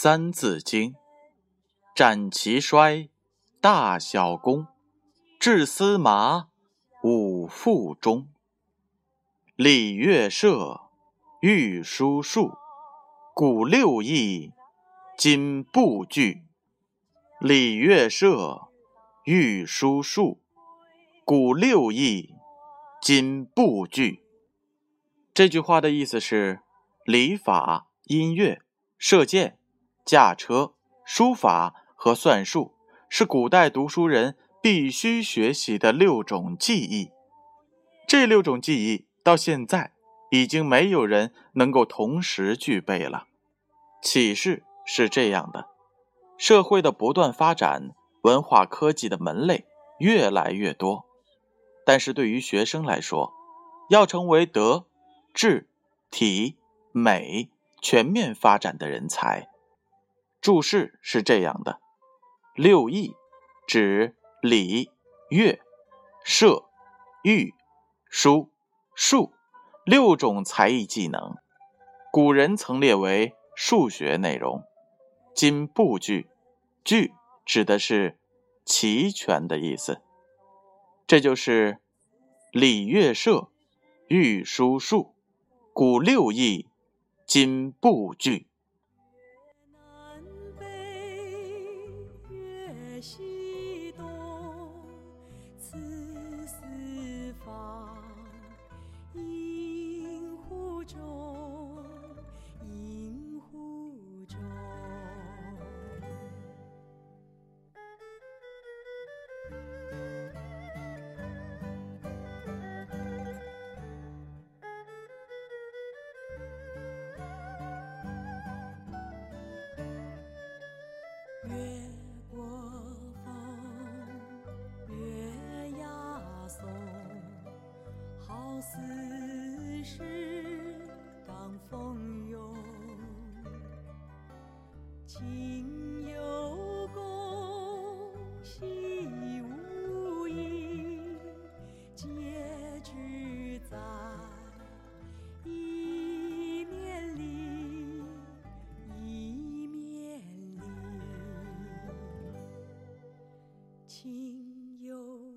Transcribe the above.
三字经》：斩其衰，大小功，治司马，五腹中。礼乐射，御书数，古六艺，今不惧。礼乐射，御书数，古六艺，今不惧。这句话的意思是：礼法、音乐、射箭、驾车、书法和算术是古代读书人必须学习的六种技艺。这六种技艺。到现在，已经没有人能够同时具备了。启示是这样的：社会的不断发展，文化科技的门类越来越多。但是对于学生来说，要成为德、智、体、美全面发展的人才。注释是这样的：六艺指礼、乐、射、御、书。数六种才艺技能，古人曾列为数学内容。今不具，具指的是齐全的意思。这就是礼乐射御书数，古六艺，今心。情有共，心无异，结局在一面里，一面里，情有。